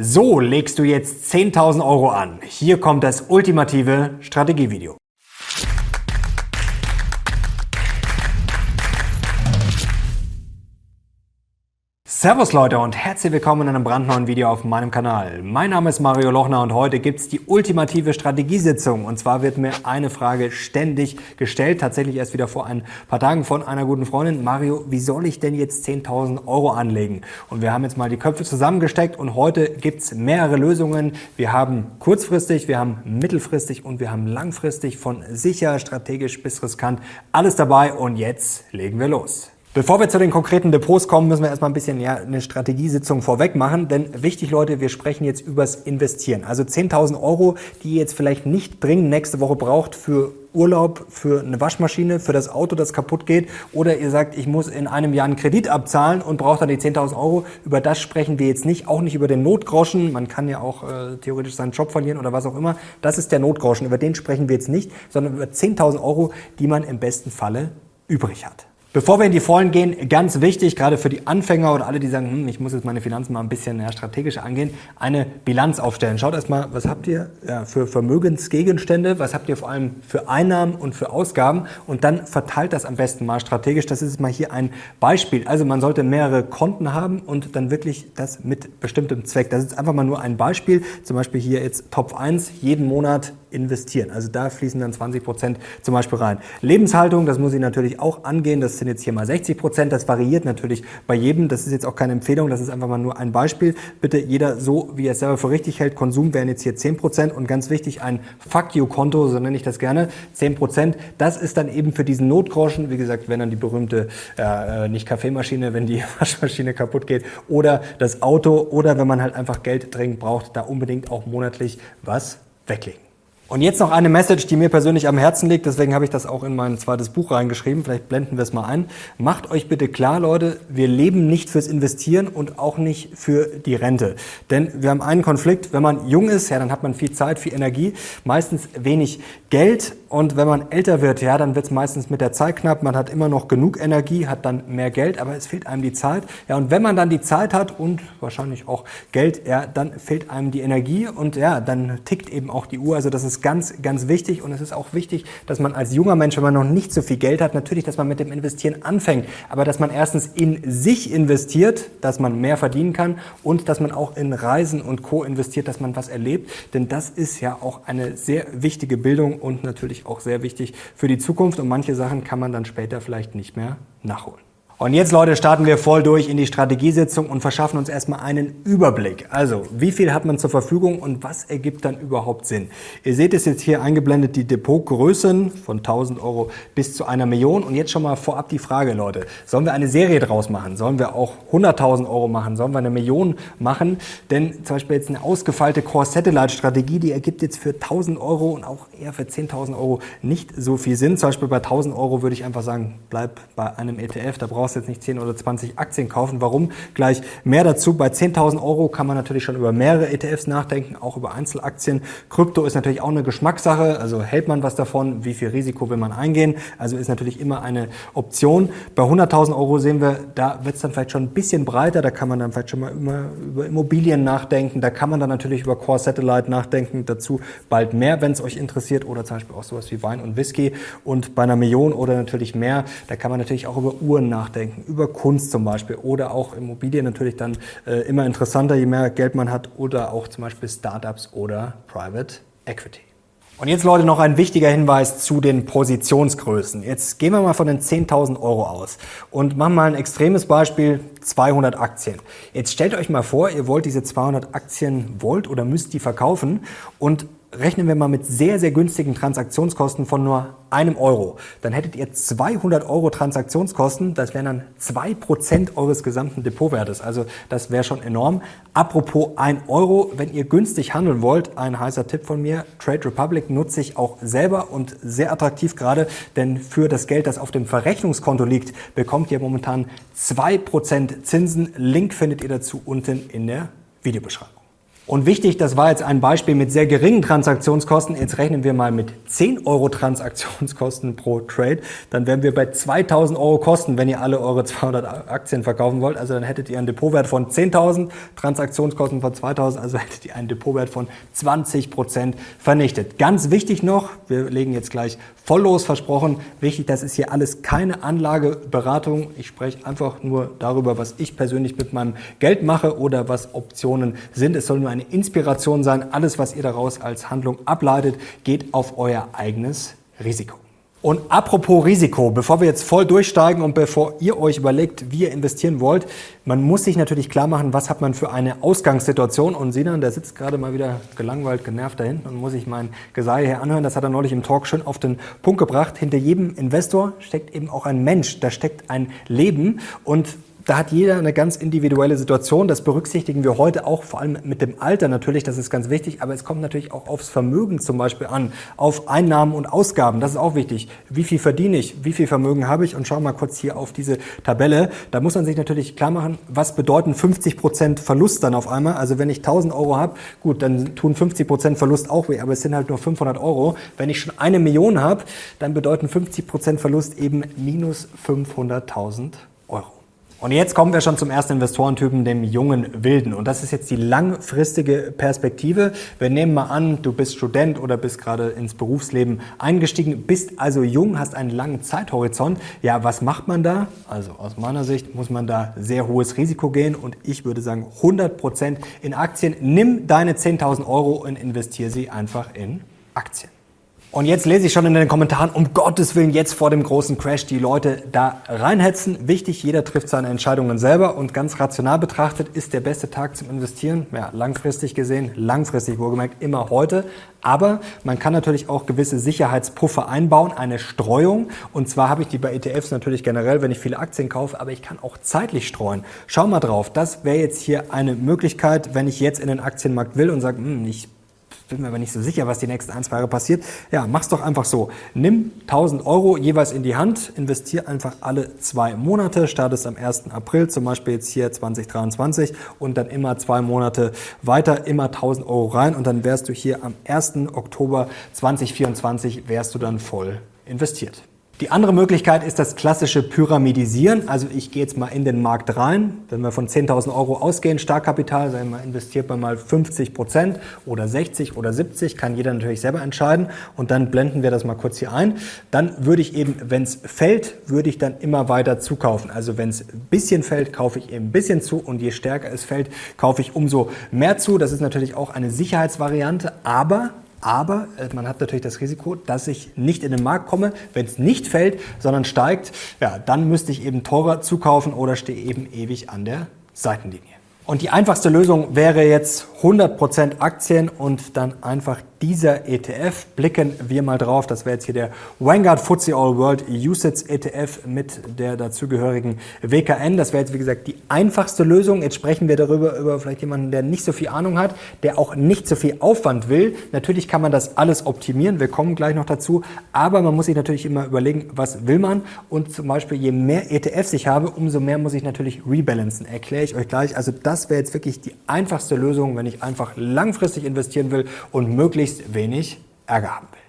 So legst du jetzt 10.000 Euro an. Hier kommt das ultimative Strategievideo. Servus Leute und herzlich willkommen in einem brandneuen Video auf meinem Kanal. Mein Name ist Mario Lochner und heute gibt's die ultimative Strategiesitzung. Und zwar wird mir eine Frage ständig gestellt, tatsächlich erst wieder vor ein paar Tagen von einer guten Freundin. Mario, wie soll ich denn jetzt 10.000 Euro anlegen? Und wir haben jetzt mal die Köpfe zusammengesteckt und heute gibt's mehrere Lösungen. Wir haben kurzfristig, wir haben mittelfristig und wir haben langfristig von sicher, strategisch bis riskant alles dabei. Und jetzt legen wir los. Bevor wir zu den konkreten Depots kommen, müssen wir erstmal ein bisschen ja, eine Strategiesitzung vorweg machen. Denn wichtig, Leute, wir sprechen jetzt übers Investieren. Also 10.000 Euro, die ihr jetzt vielleicht nicht dringend nächste Woche braucht für Urlaub, für eine Waschmaschine, für das Auto, das kaputt geht. Oder ihr sagt, ich muss in einem Jahr einen Kredit abzahlen und braucht dann die 10.000 Euro. Über das sprechen wir jetzt nicht. Auch nicht über den Notgroschen. Man kann ja auch äh, theoretisch seinen Job verlieren oder was auch immer. Das ist der Notgroschen. Über den sprechen wir jetzt nicht, sondern über 10.000 Euro, die man im besten Falle übrig hat. Bevor wir in die Vollen gehen, ganz wichtig, gerade für die Anfänger oder alle, die sagen, hm, ich muss jetzt meine Finanzen mal ein bisschen ja, strategisch angehen, eine Bilanz aufstellen. Schaut erstmal, was habt ihr ja, für Vermögensgegenstände, was habt ihr vor allem für Einnahmen und für Ausgaben und dann verteilt das am besten mal strategisch. Das ist mal hier ein Beispiel. Also man sollte mehrere Konten haben und dann wirklich das mit bestimmtem Zweck. Das ist einfach mal nur ein Beispiel. Zum Beispiel hier jetzt Top 1, jeden Monat investieren. Also da fließen dann 20 Prozent zum Beispiel rein. Lebenshaltung, das muss ich natürlich auch angehen. Das sind jetzt hier mal 60 Prozent. Das variiert natürlich bei jedem. Das ist jetzt auch keine Empfehlung. Das ist einfach mal nur ein Beispiel. Bitte jeder so, wie er es selber für richtig hält. Konsum wären jetzt hier 10 Prozent. Und ganz wichtig, ein Fuck you Konto, so nenne ich das gerne. 10 Prozent. Das ist dann eben für diesen Notgroschen. Wie gesagt, wenn dann die berühmte, äh, nicht Kaffeemaschine, wenn die Waschmaschine kaputt geht oder das Auto oder wenn man halt einfach Geld dringend braucht, da unbedingt auch monatlich was weglegen. Und jetzt noch eine Message, die mir persönlich am Herzen liegt, deswegen habe ich das auch in mein zweites Buch reingeschrieben, vielleicht blenden wir es mal ein. Macht euch bitte klar, Leute, wir leben nicht fürs Investieren und auch nicht für die Rente. Denn wir haben einen Konflikt, wenn man jung ist, ja, dann hat man viel Zeit, viel Energie, meistens wenig Geld und wenn man älter wird, ja, dann wird es meistens mit der Zeit knapp, man hat immer noch genug Energie, hat dann mehr Geld, aber es fehlt einem die Zeit. Ja, und wenn man dann die Zeit hat und wahrscheinlich auch Geld, ja, dann fehlt einem die Energie und ja, dann tickt eben auch die Uhr, also das ist ganz, ganz wichtig und es ist auch wichtig, dass man als junger Mensch, wenn man noch nicht so viel Geld hat, natürlich, dass man mit dem Investieren anfängt, aber dass man erstens in sich investiert, dass man mehr verdienen kann und dass man auch in Reisen und Co. investiert, dass man was erlebt, denn das ist ja auch eine sehr wichtige Bildung und natürlich auch sehr wichtig für die Zukunft und manche Sachen kann man dann später vielleicht nicht mehr nachholen. Und jetzt, Leute, starten wir voll durch in die Strategiesitzung und verschaffen uns erstmal einen Überblick. Also, wie viel hat man zur Verfügung und was ergibt dann überhaupt Sinn? Ihr seht es jetzt hier eingeblendet, die Depotgrößen von 1000 Euro bis zu einer Million. Und jetzt schon mal vorab die Frage, Leute, sollen wir eine Serie draus machen? Sollen wir auch 100.000 Euro machen? Sollen wir eine Million machen? Denn zum Beispiel jetzt eine ausgefeilte Core-Satellite-Strategie, die ergibt jetzt für 1000 Euro und auch eher für 10.000 Euro nicht so viel Sinn. Zum Beispiel bei 1000 Euro würde ich einfach sagen, bleib bei einem ETF, da braucht brauchst jetzt nicht 10 oder 20 Aktien kaufen. Warum? Gleich mehr dazu. Bei 10.000 Euro kann man natürlich schon über mehrere ETFs nachdenken, auch über Einzelaktien. Krypto ist natürlich auch eine Geschmackssache. Also hält man was davon? Wie viel Risiko will man eingehen? Also ist natürlich immer eine Option. Bei 100.000 Euro sehen wir, da wird es dann vielleicht schon ein bisschen breiter. Da kann man dann vielleicht schon mal über Immobilien nachdenken. Da kann man dann natürlich über Core Satellite nachdenken. Dazu bald mehr, wenn es euch interessiert. Oder zum Beispiel auch sowas wie Wein und Whisky. Und bei einer Million oder natürlich mehr, da kann man natürlich auch über Uhren nachdenken nachdenken, über Kunst zum Beispiel oder auch Immobilien natürlich dann äh, immer interessanter, je mehr Geld man hat oder auch zum Beispiel Startups oder Private Equity. Und jetzt Leute noch ein wichtiger Hinweis zu den Positionsgrößen. Jetzt gehen wir mal von den 10.000 Euro aus und machen mal ein extremes Beispiel, 200 Aktien. Jetzt stellt euch mal vor, ihr wollt diese 200 Aktien, wollt oder müsst die verkaufen und rechnen wir mal mit sehr, sehr günstigen Transaktionskosten von nur einem Euro. Dann hättet ihr 200 Euro Transaktionskosten. Das wären dann zwei Prozent eures gesamten Depotwertes. Also das wäre schon enorm. Apropos ein Euro, wenn ihr günstig handeln wollt, ein heißer Tipp von mir, Trade Republic nutze ich auch selber und sehr attraktiv gerade, denn für das Geld, das auf dem Verrechnungskonto liegt, bekommt ihr momentan zwei Prozent Zinsen. Link findet ihr dazu unten in der Videobeschreibung. Und wichtig, das war jetzt ein Beispiel mit sehr geringen Transaktionskosten. Jetzt rechnen wir mal mit 10 Euro Transaktionskosten pro Trade. Dann wären wir bei 2000 Euro Kosten, wenn ihr alle eure 200 Aktien verkaufen wollt. Also dann hättet ihr einen Depotwert von 10.000, Transaktionskosten von 2000, also hättet ihr einen Depotwert von 20 Prozent vernichtet. Ganz wichtig noch, wir legen jetzt gleich voll los versprochen. Wichtig, das ist hier alles keine Anlageberatung. Ich spreche einfach nur darüber, was ich persönlich mit meinem Geld mache oder was Optionen sind. Es soll nur eine Inspiration sein. Alles, was ihr daraus als Handlung ableitet, geht auf euer eigenes Risiko. Und apropos Risiko, bevor wir jetzt voll durchsteigen und bevor ihr euch überlegt, wie ihr investieren wollt, man muss sich natürlich klar machen, was hat man für eine Ausgangssituation. Und Sinan, der sitzt gerade mal wieder gelangweilt, genervt da hinten und muss sich mein Gesei hier anhören. Das hat er neulich im Talk schön auf den Punkt gebracht. Hinter jedem Investor steckt eben auch ein Mensch, da steckt ein Leben. Und da hat jeder eine ganz individuelle Situation. Das berücksichtigen wir heute auch, vor allem mit dem Alter natürlich, das ist ganz wichtig. Aber es kommt natürlich auch aufs Vermögen zum Beispiel an, auf Einnahmen und Ausgaben. Das ist auch wichtig. Wie viel verdiene ich? Wie viel Vermögen habe ich? Und schau mal kurz hier auf diese Tabelle. Da muss man sich natürlich klar machen, was bedeuten 50 Prozent Verlust dann auf einmal? Also wenn ich 1000 Euro habe, gut, dann tun 50 Prozent Verlust auch weh, aber es sind halt nur 500 Euro. Wenn ich schon eine Million habe, dann bedeuten 50 Prozent Verlust eben minus 500.000 Euro. Und jetzt kommen wir schon zum ersten Investorentypen, dem jungen Wilden. Und das ist jetzt die langfristige Perspektive. Wir nehmen mal an, du bist Student oder bist gerade ins Berufsleben eingestiegen, bist also jung, hast einen langen Zeithorizont. Ja, was macht man da? Also aus meiner Sicht muss man da sehr hohes Risiko gehen und ich würde sagen 100 Prozent in Aktien. Nimm deine 10.000 Euro und investiere sie einfach in Aktien. Und jetzt lese ich schon in den Kommentaren, um Gottes Willen, jetzt vor dem großen Crash die Leute da reinhetzen. Wichtig, jeder trifft seine Entscheidungen selber und ganz rational betrachtet ist der beste Tag zum Investieren, ja, langfristig gesehen, langfristig wohlgemerkt, immer heute. Aber man kann natürlich auch gewisse Sicherheitspuffer einbauen, eine Streuung. Und zwar habe ich die bei ETFs natürlich generell, wenn ich viele Aktien kaufe, aber ich kann auch zeitlich streuen. Schau mal drauf, das wäre jetzt hier eine Möglichkeit, wenn ich jetzt in den Aktienmarkt will und sage, hm, ich bin mir aber nicht so sicher, was die nächsten ein, zwei Jahre passiert. Ja, mach's doch einfach so. Nimm 1000 Euro jeweils in die Hand, investier einfach alle zwei Monate, startest am 1. April, zum Beispiel jetzt hier 2023 und dann immer zwei Monate weiter, immer 1000 Euro rein und dann wärst du hier am 1. Oktober 2024 wärst du dann voll investiert. Die andere Möglichkeit ist das klassische Pyramidisieren. Also ich gehe jetzt mal in den Markt rein. Wenn wir von 10.000 Euro ausgehen, Startkapital, sagen wir mal, investiert man mal 50 Prozent oder 60 oder 70, kann jeder natürlich selber entscheiden. Und dann blenden wir das mal kurz hier ein. Dann würde ich eben, wenn es fällt, würde ich dann immer weiter zukaufen. Also wenn es ein bisschen fällt, kaufe ich eben ein bisschen zu und je stärker es fällt, kaufe ich umso mehr zu. Das ist natürlich auch eine Sicherheitsvariante, aber aber äh, man hat natürlich das Risiko, dass ich nicht in den Markt komme. Wenn es nicht fällt, sondern steigt, ja, dann müsste ich eben teurer zukaufen oder stehe eben ewig an der Seitenlinie. Und die einfachste Lösung wäre jetzt 100% Aktien und dann einfach dieser ETF. Blicken wir mal drauf. Das wäre jetzt hier der Vanguard FTSE All World USITS ETF mit der dazugehörigen WKN. Das wäre jetzt, wie gesagt, die einfachste Lösung. Jetzt sprechen wir darüber, über vielleicht jemanden, der nicht so viel Ahnung hat, der auch nicht so viel Aufwand will. Natürlich kann man das alles optimieren. Wir kommen gleich noch dazu. Aber man muss sich natürlich immer überlegen, was will man? Und zum Beispiel, je mehr ETFs ich habe, umso mehr muss ich natürlich rebalancen. Erkläre ich euch gleich. Also das wäre jetzt wirklich die einfachste Lösung, wenn ich einfach langfristig investieren will und möglichst möglichst wenig Ärger haben will.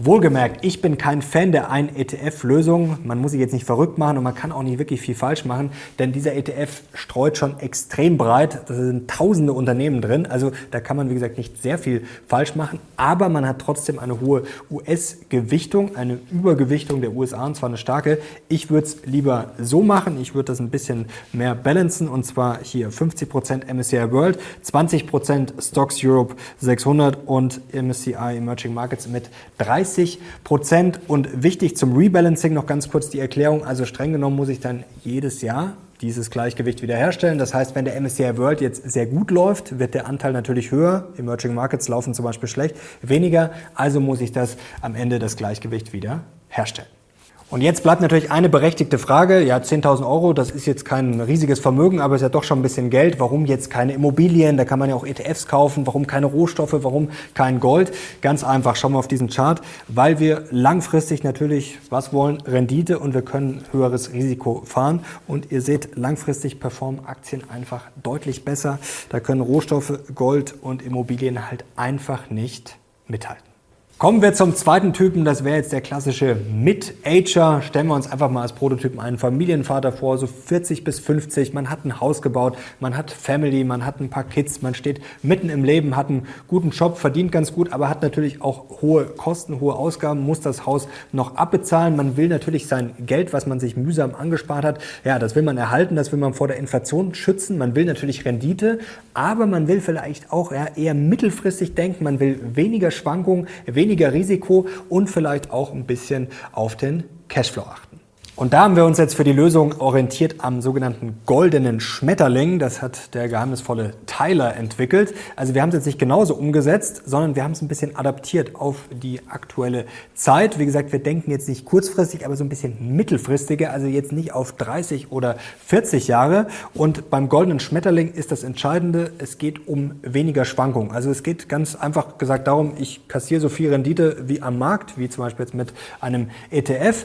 Wohlgemerkt, ich bin kein Fan der einen ETF-Lösung. Man muss sich jetzt nicht verrückt machen und man kann auch nicht wirklich viel falsch machen, denn dieser ETF streut schon extrem breit. Da sind tausende Unternehmen drin. Also da kann man, wie gesagt, nicht sehr viel falsch machen. Aber man hat trotzdem eine hohe US-Gewichtung, eine Übergewichtung der USA und zwar eine starke. Ich würde es lieber so machen. Ich würde das ein bisschen mehr balancen und zwar hier 50% MSCI World, 20% Stocks Europe 600 und MSCI Emerging Markets mit 30 30 Prozent. Und wichtig zum Rebalancing noch ganz kurz die Erklärung. Also streng genommen muss ich dann jedes Jahr dieses Gleichgewicht wiederherstellen. Das heißt, wenn der MSCI World jetzt sehr gut läuft, wird der Anteil natürlich höher. Emerging Markets laufen zum Beispiel schlecht, weniger. Also muss ich das am Ende das Gleichgewicht wieder herstellen. Und jetzt bleibt natürlich eine berechtigte Frage. Ja, 10.000 Euro, das ist jetzt kein riesiges Vermögen, aber ist ja doch schon ein bisschen Geld. Warum jetzt keine Immobilien? Da kann man ja auch ETFs kaufen. Warum keine Rohstoffe? Warum kein Gold? Ganz einfach, schauen wir auf diesen Chart. Weil wir langfristig natürlich was wollen? Rendite und wir können höheres Risiko fahren. Und ihr seht, langfristig performen Aktien einfach deutlich besser. Da können Rohstoffe, Gold und Immobilien halt einfach nicht mithalten. Kommen wir zum zweiten Typen, das wäre jetzt der klassische Mid-Ager. Stellen wir uns einfach mal als Prototypen einen Familienvater vor, so 40 bis 50. Man hat ein Haus gebaut, man hat Family, man hat ein paar Kids, man steht mitten im Leben, hat einen guten Job, verdient ganz gut, aber hat natürlich auch hohe Kosten, hohe Ausgaben, muss das Haus noch abbezahlen. Man will natürlich sein Geld, was man sich mühsam angespart hat, ja, das will man erhalten, das will man vor der Inflation schützen. Man will natürlich Rendite, aber man will vielleicht auch eher mittelfristig denken, man will weniger Schwankungen, weniger weniger Risiko und vielleicht auch ein bisschen auf den Cashflow achten. Und da haben wir uns jetzt für die Lösung orientiert am sogenannten goldenen Schmetterling. Das hat der geheimnisvolle Tyler entwickelt. Also wir haben es jetzt nicht genauso umgesetzt, sondern wir haben es ein bisschen adaptiert auf die aktuelle Zeit. Wie gesagt, wir denken jetzt nicht kurzfristig, aber so ein bisschen mittelfristiger, also jetzt nicht auf 30 oder 40 Jahre. Und beim goldenen Schmetterling ist das Entscheidende, es geht um weniger Schwankungen. Also es geht ganz einfach gesagt darum, ich kassiere so viel Rendite wie am Markt, wie zum Beispiel jetzt mit einem ETF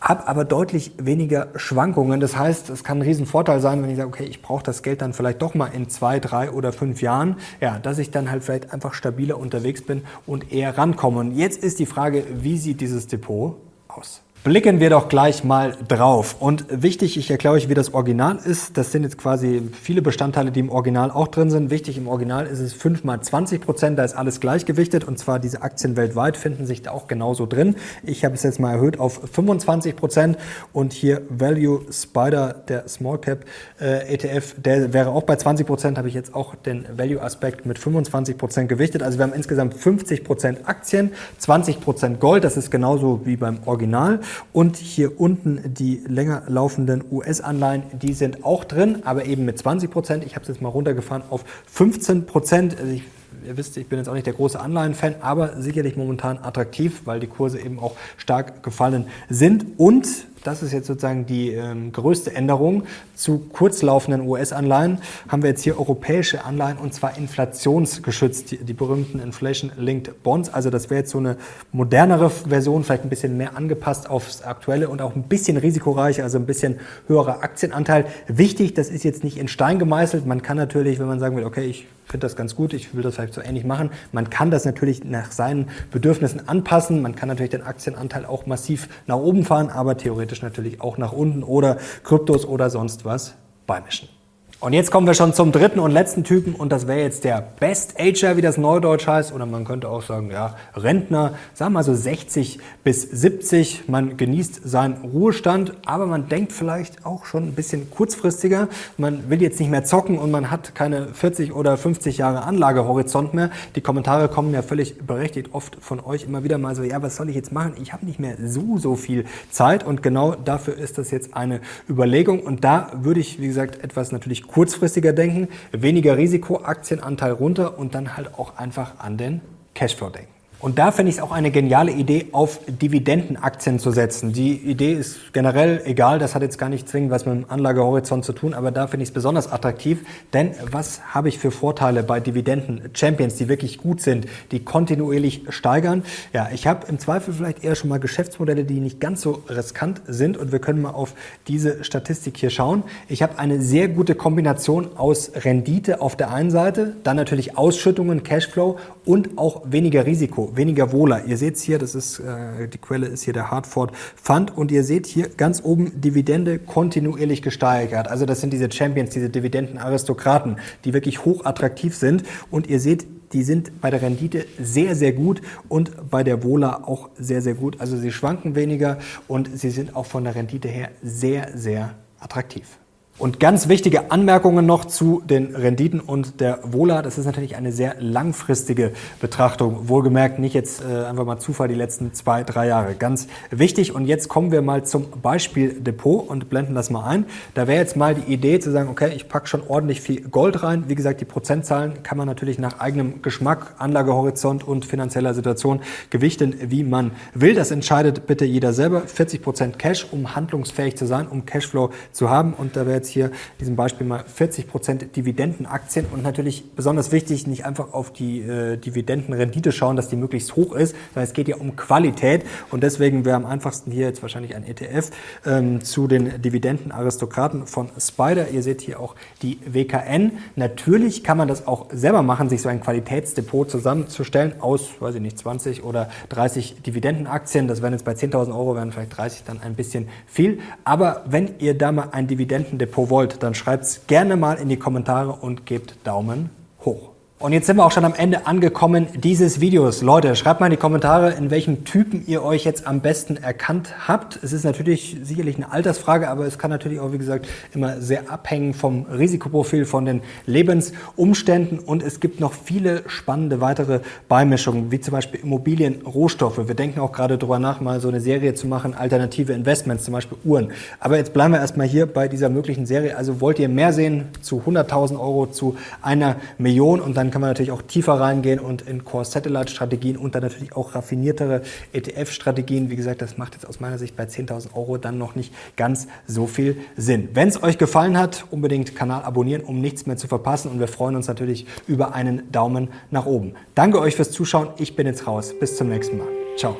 habe aber deutlich weniger Schwankungen. Das heißt, es kann ein Riesenvorteil sein, wenn ich sage, okay, ich brauche das Geld dann vielleicht doch mal in zwei, drei oder fünf Jahren, ja, dass ich dann halt vielleicht einfach stabiler unterwegs bin und eher rankomme. Und jetzt ist die Frage, wie sieht dieses Depot aus? Blicken wir doch gleich mal drauf. Und wichtig, ich erkläre euch, wie das Original ist. Das sind jetzt quasi viele Bestandteile, die im Original auch drin sind. Wichtig, im Original ist es 5 mal 20 Prozent, da ist alles gleichgewichtet. Und zwar diese Aktien weltweit finden sich da auch genauso drin. Ich habe es jetzt mal erhöht auf 25 Prozent. Und hier Value Spider, der Small Cap äh, ETF, der wäre auch bei 20 Prozent, habe ich jetzt auch den Value-Aspekt mit 25 Prozent gewichtet. Also wir haben insgesamt 50 Prozent Aktien, 20 Prozent Gold. Das ist genauso wie beim Original. Und hier unten die länger laufenden US-Anleihen, die sind auch drin, aber eben mit 20 Prozent. Ich habe es jetzt mal runtergefahren auf 15 Prozent. Also ihr wisst, ich bin jetzt auch nicht der große Anleihen-Fan, aber sicherlich momentan attraktiv, weil die Kurse eben auch stark gefallen sind. Und das ist jetzt sozusagen die ähm, größte Änderung. Zu kurzlaufenden US-Anleihen haben wir jetzt hier europäische Anleihen und zwar inflationsgeschützt, die, die berühmten Inflation-Linked Bonds. Also das wäre jetzt so eine modernere Version, vielleicht ein bisschen mehr angepasst aufs Aktuelle und auch ein bisschen risikoreicher, also ein bisschen höherer Aktienanteil. Wichtig, das ist jetzt nicht in Stein gemeißelt. Man kann natürlich, wenn man sagen will, okay, ich finde das ganz gut, ich will das vielleicht so ähnlich machen. Man kann das natürlich nach seinen Bedürfnissen anpassen. Man kann natürlich den Aktienanteil auch massiv nach oben fahren, aber theoretisch natürlich auch nach unten oder Kryptos oder sonst was beimischen. Und jetzt kommen wir schon zum dritten und letzten Typen und das wäre jetzt der Best Ager, wie das Neudeutsch heißt. Oder man könnte auch sagen, ja, Rentner, sagen wir mal so 60 bis 70. Man genießt seinen Ruhestand, aber man denkt vielleicht auch schon ein bisschen kurzfristiger. Man will jetzt nicht mehr zocken und man hat keine 40 oder 50 Jahre Anlagehorizont mehr. Die Kommentare kommen ja völlig berechtigt oft von euch immer wieder mal so, ja, was soll ich jetzt machen? Ich habe nicht mehr so, so viel Zeit und genau dafür ist das jetzt eine Überlegung. Und da würde ich, wie gesagt, etwas natürlich kurzfristiger denken, weniger Risiko, Aktienanteil runter und dann halt auch einfach an den Cashflow denken. Und da finde ich es auch eine geniale Idee, auf Dividendenaktien zu setzen. Die Idee ist generell egal, das hat jetzt gar nicht zwingend was mit dem Anlagehorizont zu tun, aber da finde ich es besonders attraktiv. Denn was habe ich für Vorteile bei Dividenden-Champions, die wirklich gut sind, die kontinuierlich steigern? Ja, ich habe im Zweifel vielleicht eher schon mal Geschäftsmodelle, die nicht ganz so riskant sind und wir können mal auf diese Statistik hier schauen. Ich habe eine sehr gute Kombination aus Rendite auf der einen Seite, dann natürlich Ausschüttungen, Cashflow und auch weniger Risiko weniger wohler. Ihr seht hier, das ist, äh, die Quelle ist hier der Hartford Fund und ihr seht hier ganz oben Dividende kontinuierlich gesteigert. Also das sind diese Champions, diese Dividendenaristokraten, die wirklich hoch attraktiv sind und ihr seht, die sind bei der Rendite sehr, sehr gut und bei der Wohler auch sehr, sehr gut. Also sie schwanken weniger und sie sind auch von der Rendite her sehr, sehr attraktiv. Und ganz wichtige Anmerkungen noch zu den Renditen und der Wohler. Das ist natürlich eine sehr langfristige Betrachtung. Wohlgemerkt nicht jetzt äh, einfach mal Zufall die letzten zwei, drei Jahre. Ganz wichtig. Und jetzt kommen wir mal zum Beispiel Depot und blenden das mal ein. Da wäre jetzt mal die Idee zu sagen, okay, ich packe schon ordentlich viel Gold rein. Wie gesagt, die Prozentzahlen kann man natürlich nach eigenem Geschmack, Anlagehorizont und finanzieller Situation gewichten, wie man will. Das entscheidet bitte jeder selber. 40 Prozent Cash, um handlungsfähig zu sein, um Cashflow zu haben. Und da wäre jetzt hier in diesem Beispiel mal 40 Prozent Dividendenaktien und natürlich besonders wichtig, nicht einfach auf die äh, Dividendenrendite schauen, dass die möglichst hoch ist, sondern es geht ja um Qualität und deswegen wäre am einfachsten hier jetzt wahrscheinlich ein ETF ähm, zu den Dividendenaristokraten von Spider. Ihr seht hier auch die WKN. Natürlich kann man das auch selber machen, sich so ein Qualitätsdepot zusammenzustellen aus, weiß ich nicht, 20 oder 30 Dividendenaktien. Das wären jetzt bei 10.000 Euro, wären vielleicht 30 dann ein bisschen viel. Aber wenn ihr da mal ein Dividendendepot wollt, dann schreibt es gerne mal in die Kommentare und gebt Daumen hoch. Und jetzt sind wir auch schon am Ende angekommen dieses Videos. Leute, schreibt mal in die Kommentare, in welchem Typen ihr euch jetzt am besten erkannt habt. Es ist natürlich sicherlich eine Altersfrage, aber es kann natürlich auch, wie gesagt, immer sehr abhängen vom Risikoprofil, von den Lebensumständen. Und es gibt noch viele spannende weitere Beimischungen, wie zum Beispiel Immobilien, Rohstoffe. Wir denken auch gerade darüber nach, mal so eine Serie zu machen, alternative Investments, zum Beispiel Uhren. Aber jetzt bleiben wir erstmal hier bei dieser möglichen Serie. Also wollt ihr mehr sehen zu 100.000 Euro, zu einer Million und dann kann man natürlich auch tiefer reingehen und in Core-Satellite-Strategien und dann natürlich auch raffiniertere ETF-Strategien. Wie gesagt, das macht jetzt aus meiner Sicht bei 10.000 Euro dann noch nicht ganz so viel Sinn. Wenn es euch gefallen hat, unbedingt Kanal abonnieren, um nichts mehr zu verpassen. Und wir freuen uns natürlich über einen Daumen nach oben. Danke euch fürs Zuschauen. Ich bin jetzt raus. Bis zum nächsten Mal. Ciao.